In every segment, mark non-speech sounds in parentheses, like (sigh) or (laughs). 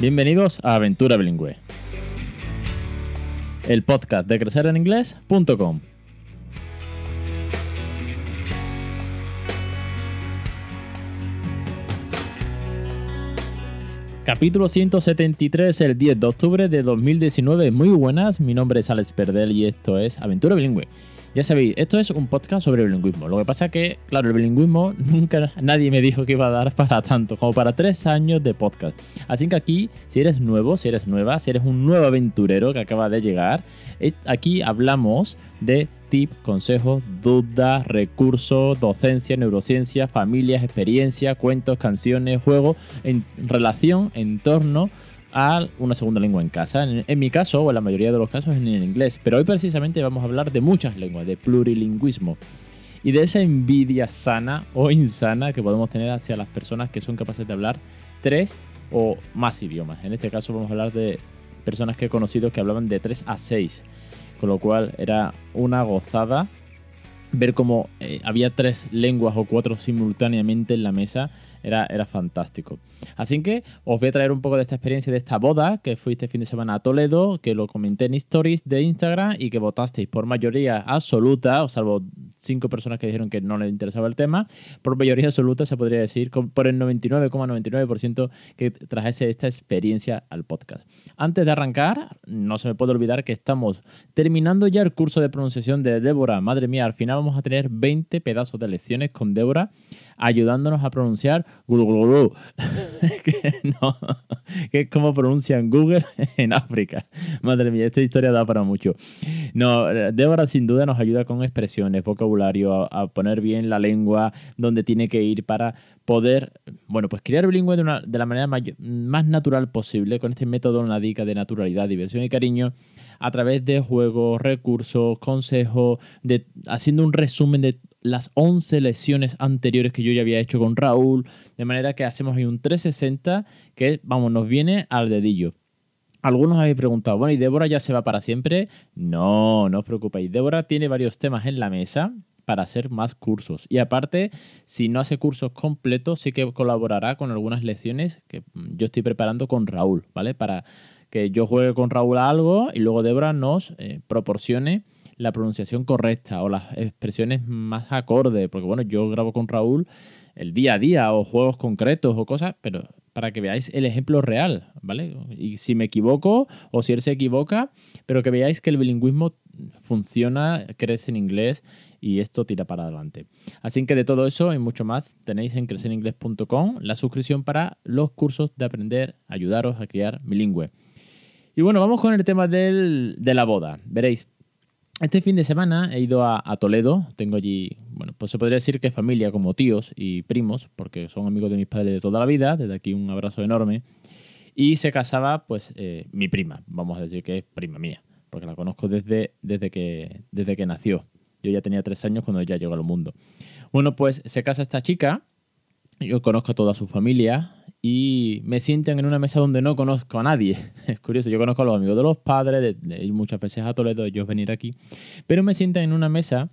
Bienvenidos a Aventura Bilingüe, el podcast de crecereninglés.com. Capítulo 173, el 10 de octubre de 2019. Muy buenas, mi nombre es Alex Perdel y esto es Aventura Bilingüe. Ya sabéis, esto es un podcast sobre bilingüismo. Lo que pasa es que, claro, el bilingüismo (laughs) nunca nadie me dijo que iba a dar para tanto, como para tres años de podcast. Así que aquí, si eres nuevo, si eres nueva, si eres un nuevo aventurero que acaba de llegar, eh, aquí hablamos de tips, consejos, dudas, recursos, docencia, neurociencia, familias, experiencia, cuentos, canciones, juegos, en relación, en torno una segunda lengua en casa. En, mi caso, o en la mayoría de los casos, en el inglés. Pero hoy precisamente vamos a hablar de muchas lenguas, de plurilingüismo. Y de esa envidia sana o insana que podemos tener hacia las personas que son capaces de hablar tres o más idiomas. En este caso vamos a hablar de personas que he conocido que hablaban de tres a seis. Con lo cual era una gozada ver cómo eh, había tres lenguas o cuatro simultáneamente en la mesa era, era fantástico. Así que os voy a traer un poco de esta experiencia de esta boda que fui este fin de semana a Toledo, que lo comenté en stories de Instagram y que votasteis por mayoría absoluta, o salvo cinco personas que dijeron que no les interesaba el tema, por mayoría absoluta se podría decir, por el 99,99% que trajese esta experiencia al podcast. Antes de arrancar, no se me puede olvidar que estamos terminando ya el curso de pronunciación de Débora. Madre mía, al final vamos a tener 20 pedazos de lecciones con Débora ayudándonos a pronunciar Google, (laughs) que, no, que es como pronuncian Google en África. Madre mía, esta historia da para mucho. No, Débora sin duda nos ayuda con expresiones, vocabulario, a, poner bien la lengua donde tiene que ir para poder, bueno, pues crear bilingüe de, una, de la manera más natural posible con este método NADICA de naturalidad, diversión y cariño a través de juegos, recursos, consejos, de, haciendo un resumen de las 11 lecciones anteriores que yo ya había hecho con Raúl, de manera que hacemos ahí un 360 que, vamos, nos viene al dedillo. Algunos habéis preguntado, bueno, ¿y Débora ya se va para siempre? No, no os preocupéis. Débora tiene varios temas en la mesa para hacer más cursos. Y aparte, si no hace cursos completos, sí que colaborará con algunas lecciones que yo estoy preparando con Raúl, ¿vale? Para que yo juegue con Raúl a algo y luego Débora nos eh, proporcione la pronunciación correcta o las expresiones más acorde, porque bueno, yo grabo con Raúl el día a día o juegos concretos o cosas, pero para que veáis el ejemplo real, ¿vale? Y si me equivoco o si él se equivoca, pero que veáis que el bilingüismo funciona, crece en inglés y esto tira para adelante. Así que de todo eso y mucho más tenéis en crecereningles.com la suscripción para los cursos de aprender, ayudaros a criar bilingüe. Y bueno, vamos con el tema de la boda. Veréis, este fin de semana he ido a, Toledo, tengo allí, bueno, pues se podría decir que familia como tíos y primos, porque son amigos de mis padres de toda la vida, desde aquí un abrazo enorme. Y se casaba, pues, eh, mi prima, vamos a decir que es prima mía, porque la conozco desde, desde, que, desde que nació. Yo ya tenía tres años cuando ella llegó al mundo. Bueno, pues se casa esta chica, yo conozco a toda su familia, y me sienten en una mesa donde no conozco a nadie. (laughs) Es curioso, yo conozco a los amigos de los padres, de, ir muchas veces a Toledo, ellos venir aquí, pero me sienten en una mesa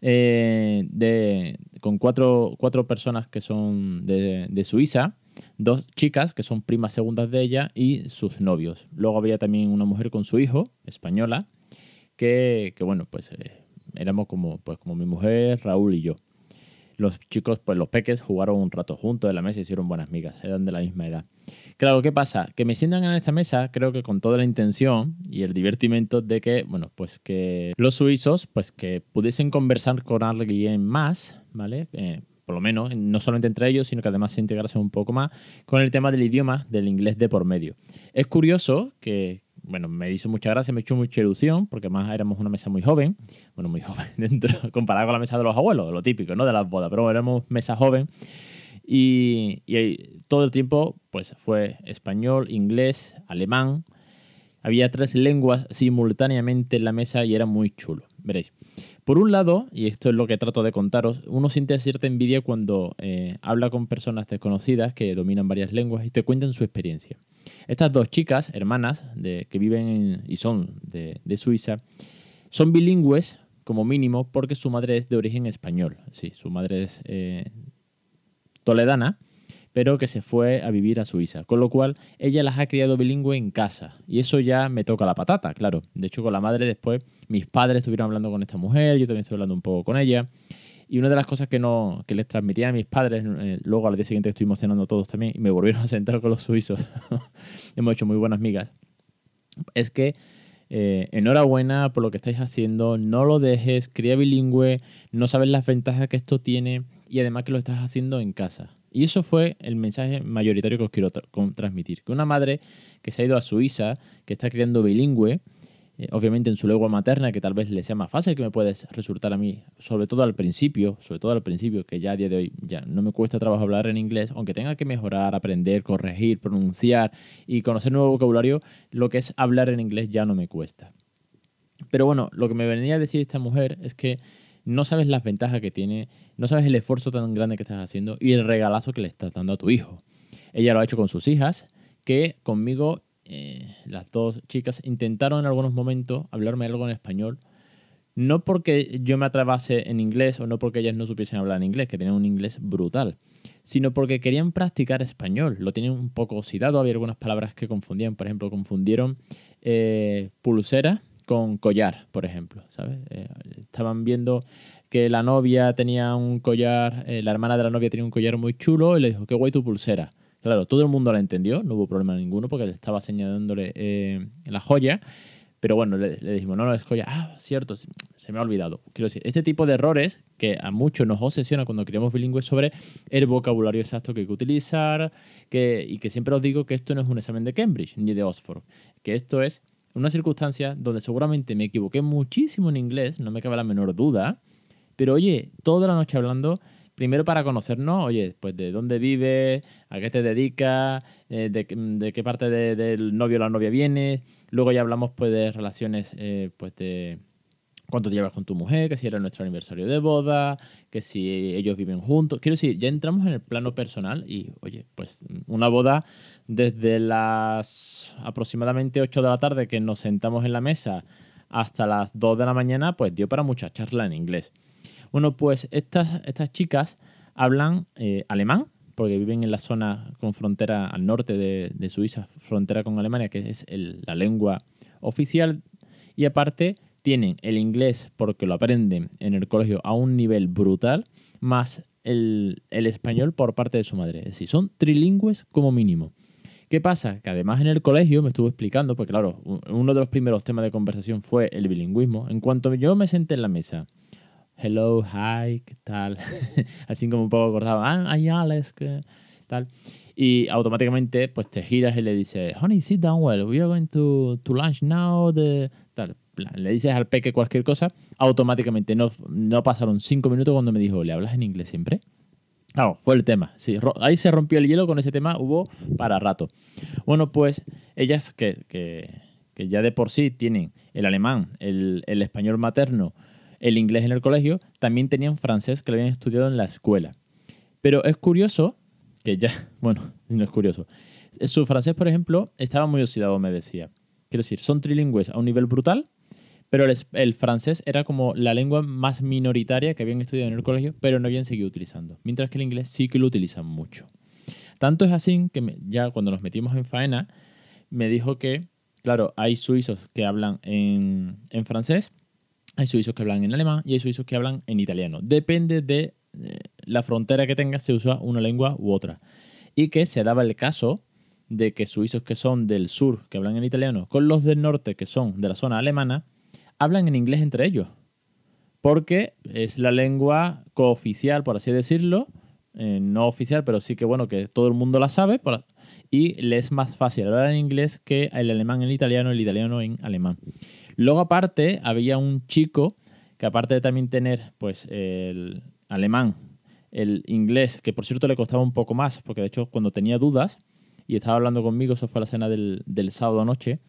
eh, de, con cuatro, cuatro, personas que son de, de, Suiza, dos chicas que son primas segundas de ella y sus novios. Luego había también una mujer con su hijo, española, que, que bueno, pues eh, éramos como, pues, como mi mujer, Raúl y yo los chicos, pues los peques, jugaron un rato juntos en la mesa y hicieron buenas migas, eran de la misma edad. Claro, ¿qué pasa? Que me sientan en esta mesa, creo que con toda la intención y el divertimento de que, bueno, pues que los suizos, pues que pudiesen conversar con alguien más, ¿vale? Eh, por lo menos, no solamente entre ellos, sino que además se integrase un poco más con el tema del idioma, del inglés de por medio. Es curioso que, bueno, me hizo mucha gracia, me echó mucha ilusión, porque más éramos una mesa muy joven, bueno, muy (laughs) joven dentro, comparado con la mesa de los abuelos, lo típico, ¿no? De las bodas, pero éramos mesa joven. Y, y todo el tiempo, pues fue español, inglés, alemán. Había tres lenguas simultáneamente en la mesa y era muy chulo. Veréis. Por un lado, y esto es lo que trato de contaros, uno siente cierta envidia cuando eh, habla con personas desconocidas que dominan varias lenguas y te cuentan su experiencia. Estas dos chicas, hermanas, que viven y son de, Suiza, son bilingües como mínimo porque su madre es de origen español. Sí, su madre es eh, toledana, pero que se fue a vivir a Suiza. Con lo cual, ella las ha criado bilingüe en casa. Y eso ya me toca la patata, claro. De hecho, con la madre después, mis padres estuvieron hablando con esta mujer, yo también estoy hablando un poco con ella. Y una de las cosas que, no, que les transmitía a mis padres, eh, luego al día siguiente estuvimos cenando todos también y me volvieron a sentar con los suizos. (laughs) Hemos hecho muy buenas migas. Es que eh, enhorabuena por lo que estáis haciendo, no lo dejes, cría bilingüe, no sabes las ventajas que esto tiene y además que lo estás haciendo en casa. Y eso fue el mensaje mayoritario que os quiero transmitir. Que una madre que se ha ido a Suiza, que está criando bilingüe, eh, obviamente en su lengua materna, que tal vez le sea más fácil que me puede resultar a mí, sobre todo al principio, sobre todo al principio, que ya a día de hoy ya no me cuesta trabajo hablar en inglés, aunque tenga que mejorar, aprender, corregir, pronunciar y conocer nuevo vocabulario, lo que es hablar en inglés ya no me cuesta. Pero bueno, lo que me venía a decir esta mujer es que no sabes las ventajas que tiene, no sabes el esfuerzo tan grande que estás haciendo y el regalazo que le estás dando a tu hijo. Ella lo ha hecho con sus hijas, que conmigo eh, las dos chicas intentaron en algunos momentos hablarme algo en español. No porque yo me atrabase en inglés o no porque ellas no supiesen hablar en inglés, que tenían un inglés brutal, sino porque querían practicar español. Lo tenían un poco oxidado, había algunas palabras que confundían. Por ejemplo, confundieron eh, pulsera con collar, por ejemplo. ¿sabes? Eh, estaban viendo que la novia tenía un collar, la hermana de la novia tenía un collar muy chulo y le dijo, qué guay tu pulsera. Claro, todo el mundo la entendió, no hubo problema ninguno porque le estaba señalándole eh, la joya. Pero bueno, le, dijimos, no, no es joya. Ah, cierto, se me ha olvidado. Quiero decir, este tipo de errores que a muchos nos obsesiona cuando creamos bilingües sobre el vocabulario exacto que hay que utilizar. Que, y que siempre os digo que esto no es un examen de Cambridge ni de Oxford. Que esto es una circunstancia donde seguramente me equivoqué muchísimo en inglés, no me cabe la menor duda. Pero oye, toda la noche hablando primero para conocernos, oye, pues de dónde vives, a qué te dedicas, eh, de, qué parte del novio o la novia viene. Luego ya hablamos pues de relaciones, eh, pues de cuánto llevas con tu mujer, que si era nuestro aniversario de boda, que si ellos viven juntos. Quiero decir, ya entramos en el plano personal y, oye, pues una boda desde las aproximadamente 8 de la tarde que nos sentamos en la mesa hasta las 2 de la mañana, pues dio para mucha charla en inglés. Bueno, pues estas, estas chicas hablan eh, alemán, porque viven en la zona con frontera al norte de, Suiza, frontera con Alemania, que es la lengua oficial. Y aparte tienen el inglés porque lo aprenden en el colegio a un nivel brutal, más el, español por parte de su madre. Es decir, son trilingües como mínimo. ¿Qué pasa? Que además en el colegio me estuvo explicando, porque claro, uno de los primeros temas de conversación fue el bilingüismo. En cuanto yo me senté en la mesa hello, hi, ¿qué tal? (laughs) Así como un poco ah, ay, Alex, ¿qué tal? Y automáticamente, pues te giras y le dices, honey, sit down well, we are going to, to lunch now, de tal. Le dices al peque cualquier cosa, automáticamente no, no pasaron cinco minutos cuando me dijo, ¿le hablas en inglés siempre? Claro, fue el tema. Ahí se rompió el hielo con ese tema, hubo para rato. Bueno, pues ellas que, que, que ya de por sí tienen el alemán, el, el español materno, el inglés en el colegio, también tenían francés que lo habían estudiado en la escuela. Pero es curioso que ya, (laughs) bueno, no es curioso. Su francés, por ejemplo, estaba muy oxidado, me decía. Quiero decir, son trilingües a un nivel brutal, pero el, francés era como la lengua más minoritaria que habían estudiado en el colegio, pero no habían seguido utilizando. Mientras que el inglés sí que lo utilizan mucho. Tanto es así que ya cuando nos metimos en faena, me dijo que, claro, hay suizos que hablan en, en francés hay suizos que hablan en alemán y hay suizos que hablan en italiano. Depende de eh, la frontera que tengas, se usa una lengua u otra. Y que se daba el caso de que suizos que son del sur, que hablan en italiano, con los del norte, que son de la zona alemana, hablan en inglés entre ellos. Porque es la lengua cooficial, por así decirlo, eh, no oficial, pero sí que bueno, que todo el mundo la sabe, y le es más fácil hablar en inglés que el alemán en italiano, el italiano en alemán. Luego aparte había un chico que aparte de también tener pues el alemán, el inglés, que por cierto le costaba un poco más, porque de hecho cuando tenía dudas y estaba hablando conmigo, eso fue la cena del, del sábado noche,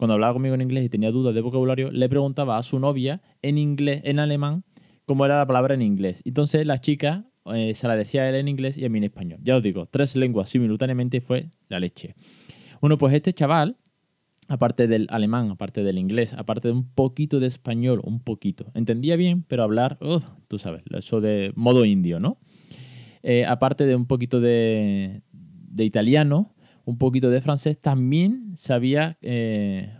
cuando hablaba conmigo en inglés y tenía dudas de vocabulario, le preguntaba a su novia en inglés, en alemán, cómo era la palabra en inglés. Entonces la chica eh, se la decía a él en inglés y a mí en español. Ya os digo, tres lenguas simultáneamente fue la leche. Bueno, pues este chaval aparte del alemán, aparte del inglés, aparte de un poquito de español, un poquito. Entendía bien, pero hablar, tú sabes, eso de modo indio, ¿no? eh, aparte de un poquito de, de, italiano, un poquito de francés, también sabía eh,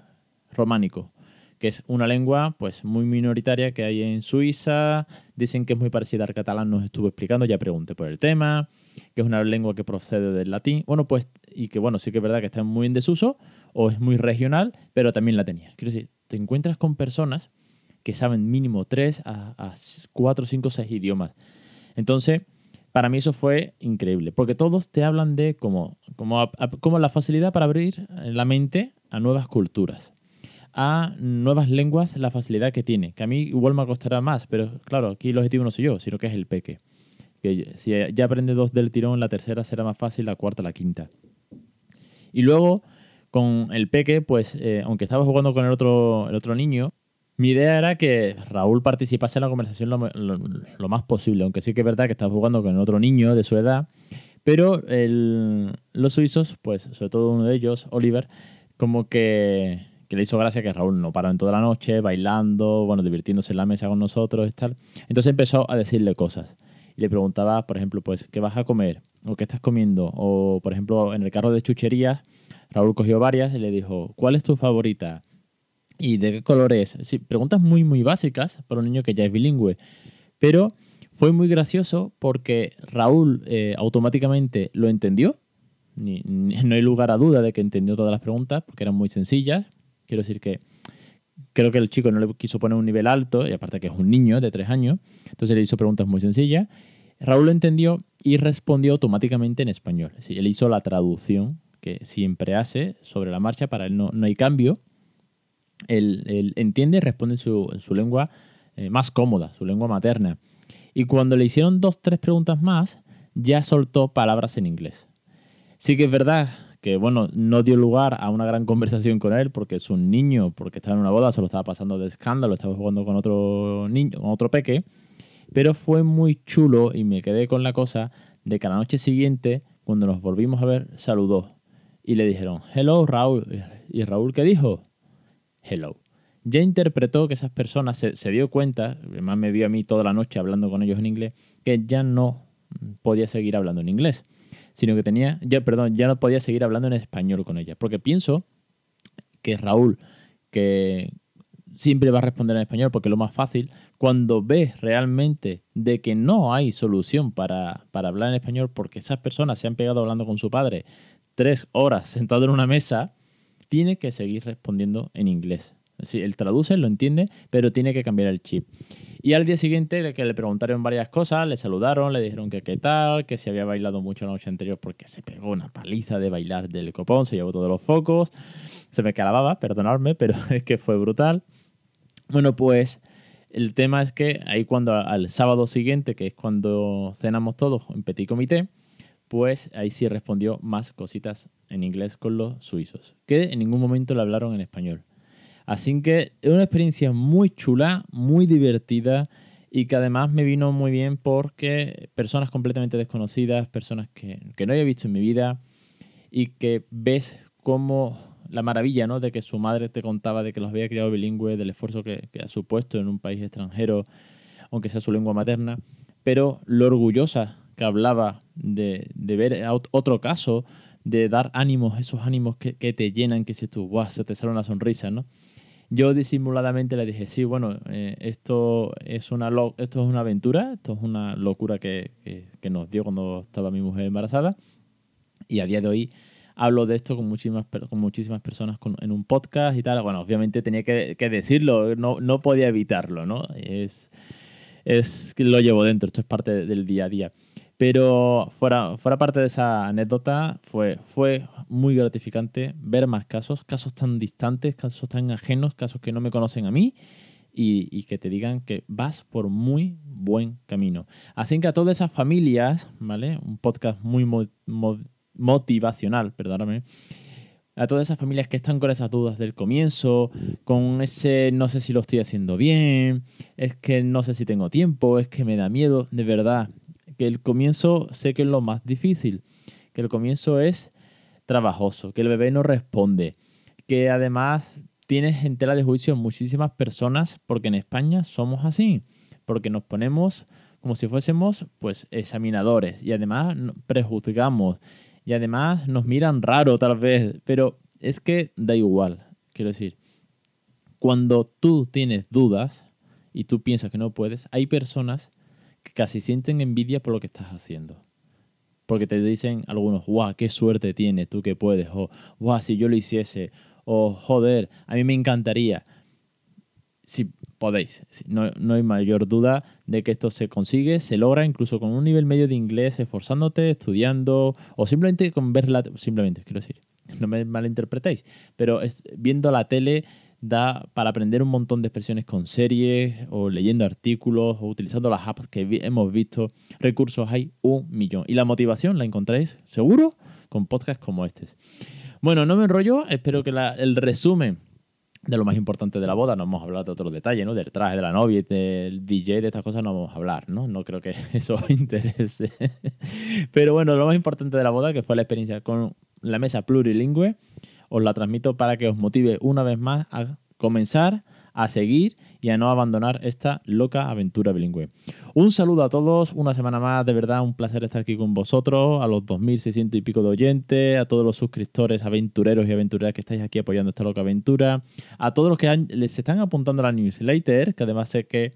románico que es una lengua pues muy minoritaria que hay en Suiza. Dicen que es muy parecida al catalán, nos estuvo explicando, ya pregunté por el tema, que es una lengua que procede del latín. Bueno, pues, y que bueno, sí que es verdad que está muy en desuso o es muy regional, pero también la tenía. Quiero decir, te encuentras con personas que saben mínimo 3 a, 4, 5, 6 idiomas. Entonces, para mí eso fue increíble, porque todos te hablan de como, como, la facilidad para abrir la mente a nuevas culturas a nuevas lenguas la facilidad que tiene. Que a mí igual me costará más, pero claro, aquí el objetivo no soy yo, sino que es el peque. Que si ya aprende dos del tirón, la tercera será más fácil, la cuarta, la quinta. Y luego, con el peque, pues, eh, aunque estaba jugando con el otro, el otro niño, mi idea era que Raúl participase en la conversación lo, más posible, aunque sí que es verdad que estaba jugando con el otro niño de su edad, pero los suizos, pues sobre todo uno de ellos, Oliver, como que que le hizo gracia que Raúl no paró en toda la noche, bailando, bueno, divirtiéndose en la mesa con nosotros y tal. Entonces empezó a decirle cosas. Y le preguntaba, por ejemplo, pues, ¿qué vas a comer? ¿O qué estás comiendo? O, por ejemplo, en el carro de chucherías, Raúl cogió varias y le dijo, ¿cuál es tu favorita? ¿Y de qué color es? Sí, preguntas muy, muy básicas para un niño que ya es bilingüe. Pero fue muy gracioso porque Raúl eh, automáticamente lo entendió. no hay lugar a duda de que entendió todas las preguntas porque eran muy sencillas. Quiero decir que creo que el chico no le quiso poner un nivel alto, y aparte que es un niño de tres años, entonces le hizo preguntas muy sencillas. Raúl lo entendió y respondió automáticamente en español. Es él hizo la traducción que siempre hace sobre la marcha, para él no, hay cambio. Él, entiende y responde en su, lengua eh, más cómoda, su lengua materna. Y cuando le hicieron dos, tres preguntas más, ya soltó palabras en inglés. Sí que es verdad que bueno, no dio lugar a una gran conversación con él porque es un niño, porque estaba en una boda, se lo estaba pasando de escándalo, estaba jugando con otro niño, con otro peque, pero fue muy chulo y me quedé con la cosa de que a la noche siguiente, cuando nos volvimos a ver, saludó y le dijeron, hello Raúl. ¿Y Raúl qué dijo? Hello. Ya interpretó que esas personas se, dio cuenta, además me vio a mí toda la noche hablando con ellos en inglés, que ya no podía seguir hablando en inglés sino que tenía, ya, perdón, ya no podía seguir hablando en español con ella. Porque pienso que Raúl, que siempre va a responder en español porque es lo más fácil, cuando ve realmente de que no hay solución para, para hablar en español porque esas personas se han pegado hablando con su padre tres horas sentado en una mesa, tiene que seguir respondiendo en inglés. Sí, él traduce, lo entiende, pero tiene que cambiar el chip. Y al día siguiente que le preguntaron varias cosas, le saludaron, le dijeron que qué tal, que si había bailado mucho la noche anterior porque se pegó una paliza de bailar del copón, se llevó todos los focos, se me calababa, perdonadme, pero (laughs) es que fue brutal. Bueno, pues el tema es que ahí cuando al sábado siguiente, que es cuando cenamos todos en petit comité, pues ahí sí respondió más cositas en inglés con los suizos, que en ningún momento le hablaron en español. Así que es una experiencia muy chula, muy divertida y que además me vino muy bien porque personas completamente desconocidas, personas que, no había visto en mi vida y que ves como la maravilla ¿no? de que su madre te contaba de que los había criado bilingüe, del esfuerzo que, ha supuesto en un país extranjero, aunque sea su lengua materna, pero lo orgullosa que hablaba de, ver otro caso, de dar ánimos, esos ánimos que, te llenan, que si tú, se te sale una sonrisa, ¿no? Yo disimuladamente le dije, sí, bueno, eh, esto, es una esto es una aventura, esto es una locura que, nos dio cuando estaba mi mujer embarazada. Y a día de hoy hablo de esto con muchísimas, con muchísimas personas en un podcast y tal. Bueno, obviamente tenía que, decirlo, no, no, podía evitarlo, ¿no? Es, es que lo llevo dentro, esto es parte del día a día. Pero fuera, fuera parte de esa anécdota, fue, fue muy gratificante ver más casos, casos tan distantes, casos tan ajenos, casos que no me conocen a mí y, que te digan que vas por muy buen camino. Así que a todas esas familias, ¿vale? Un podcast muy motivacional, perdóname. A todas esas familias que están con esas dudas del comienzo, con ese no sé si lo estoy haciendo bien, es que no sé si tengo tiempo, es que me da miedo, de verdad, que el comienzo sé que es lo más difícil, que el comienzo es trabajoso, que el bebé no responde, que además tienes en tela de juicio muchísimas personas, porque en España somos así, porque nos ponemos como si fuésemos pues examinadores y además prejuzgamos y además nos miran raro tal vez, pero es que da igual, quiero decir, cuando tú tienes dudas y tú piensas que no puedes, hay personas casi sienten envidia por lo que estás haciendo. Porque te dicen algunos, guau, qué suerte tienes tú que puedes, o guau, si yo lo hiciese, o joder, a mí me encantaría. Si podéis, no, no hay mayor duda de que esto se consigue, se logra incluso con un nivel medio de inglés, esforzándote, estudiando, o simplemente con verla, simplemente, quiero decir, (laughs) no me malinterpretéis, pero viendo la tele da para aprender un montón de expresiones con series o leyendo artículos o utilizando las apps que hemos visto. Recursos hay un millón. Y la motivación la encontráis seguro con podcasts como este. Bueno, no me enrollo, espero que el resumen de lo más importante de la boda, no vamos a hablar de otros detalles, ¿no? Del traje de la novia, del DJ, de estas cosas no vamos a hablar, ¿no? No creo que (laughs) eso os interese. Pero bueno, lo más importante de la boda, que fue la experiencia con la mesa plurilingüe, os la transmito para que os motive una vez más a comenzar, a seguir y a no abandonar esta loca aventura bilingüe. Un saludo a todos, una semana más, de verdad un placer estar aquí con vosotros, a los 2.600 y pico de oyentes, a todos los suscriptores, aventureros y aventureras que estáis aquí apoyando esta loca aventura, a todos los que les están apuntando a la newsletter, que además sé que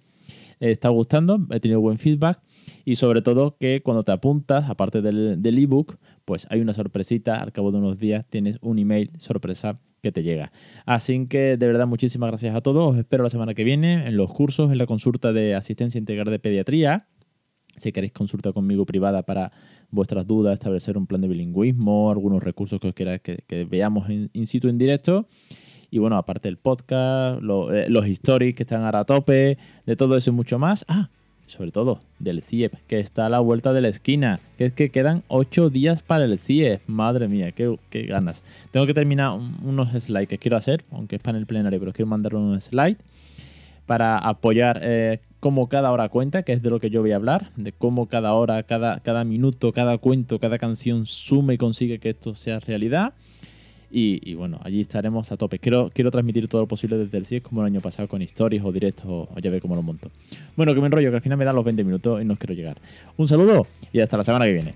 está gustando, he tenido buen feedback y sobre todo que cuando te apuntas, aparte del, del ebook, pues hay una sorpresita, al cabo de unos días tienes un email sorpresa que te llega. Así que de verdad muchísimas gracias a todos, os espero la semana que viene en los cursos, en la consulta de asistencia integral de pediatría. Si queréis consulta conmigo privada para vuestras dudas, establecer un plan de bilingüismo, algunos recursos que os queráis que, veamos in, situ en directo. Y bueno, aparte del podcast, eh, los stories que están ahora a tope, de todo eso y mucho más. Ah, sobre todo del CIEP, que está a la vuelta de la esquina, que es que quedan 8 días para el CIEP. Madre mía, qué, ganas. Tengo que terminar unos slides que quiero hacer, aunque es para el plenario, pero quiero mandar un slide para apoyar eh, cómo cada hora cuenta, que es de lo que yo voy a hablar, de cómo cada hora, cada, cada minuto, cada cuento, cada canción suma y consigue que esto sea realidad. Y, bueno, allí estaremos a tope. Quiero, quiero transmitir todo lo posible desde el CIES como el año pasado con stories o directos o, ya ve cómo lo monto. Bueno, que me enrollo, que al final me da los 20 minutos y no quiero llegar. Un saludo y hasta la semana que viene.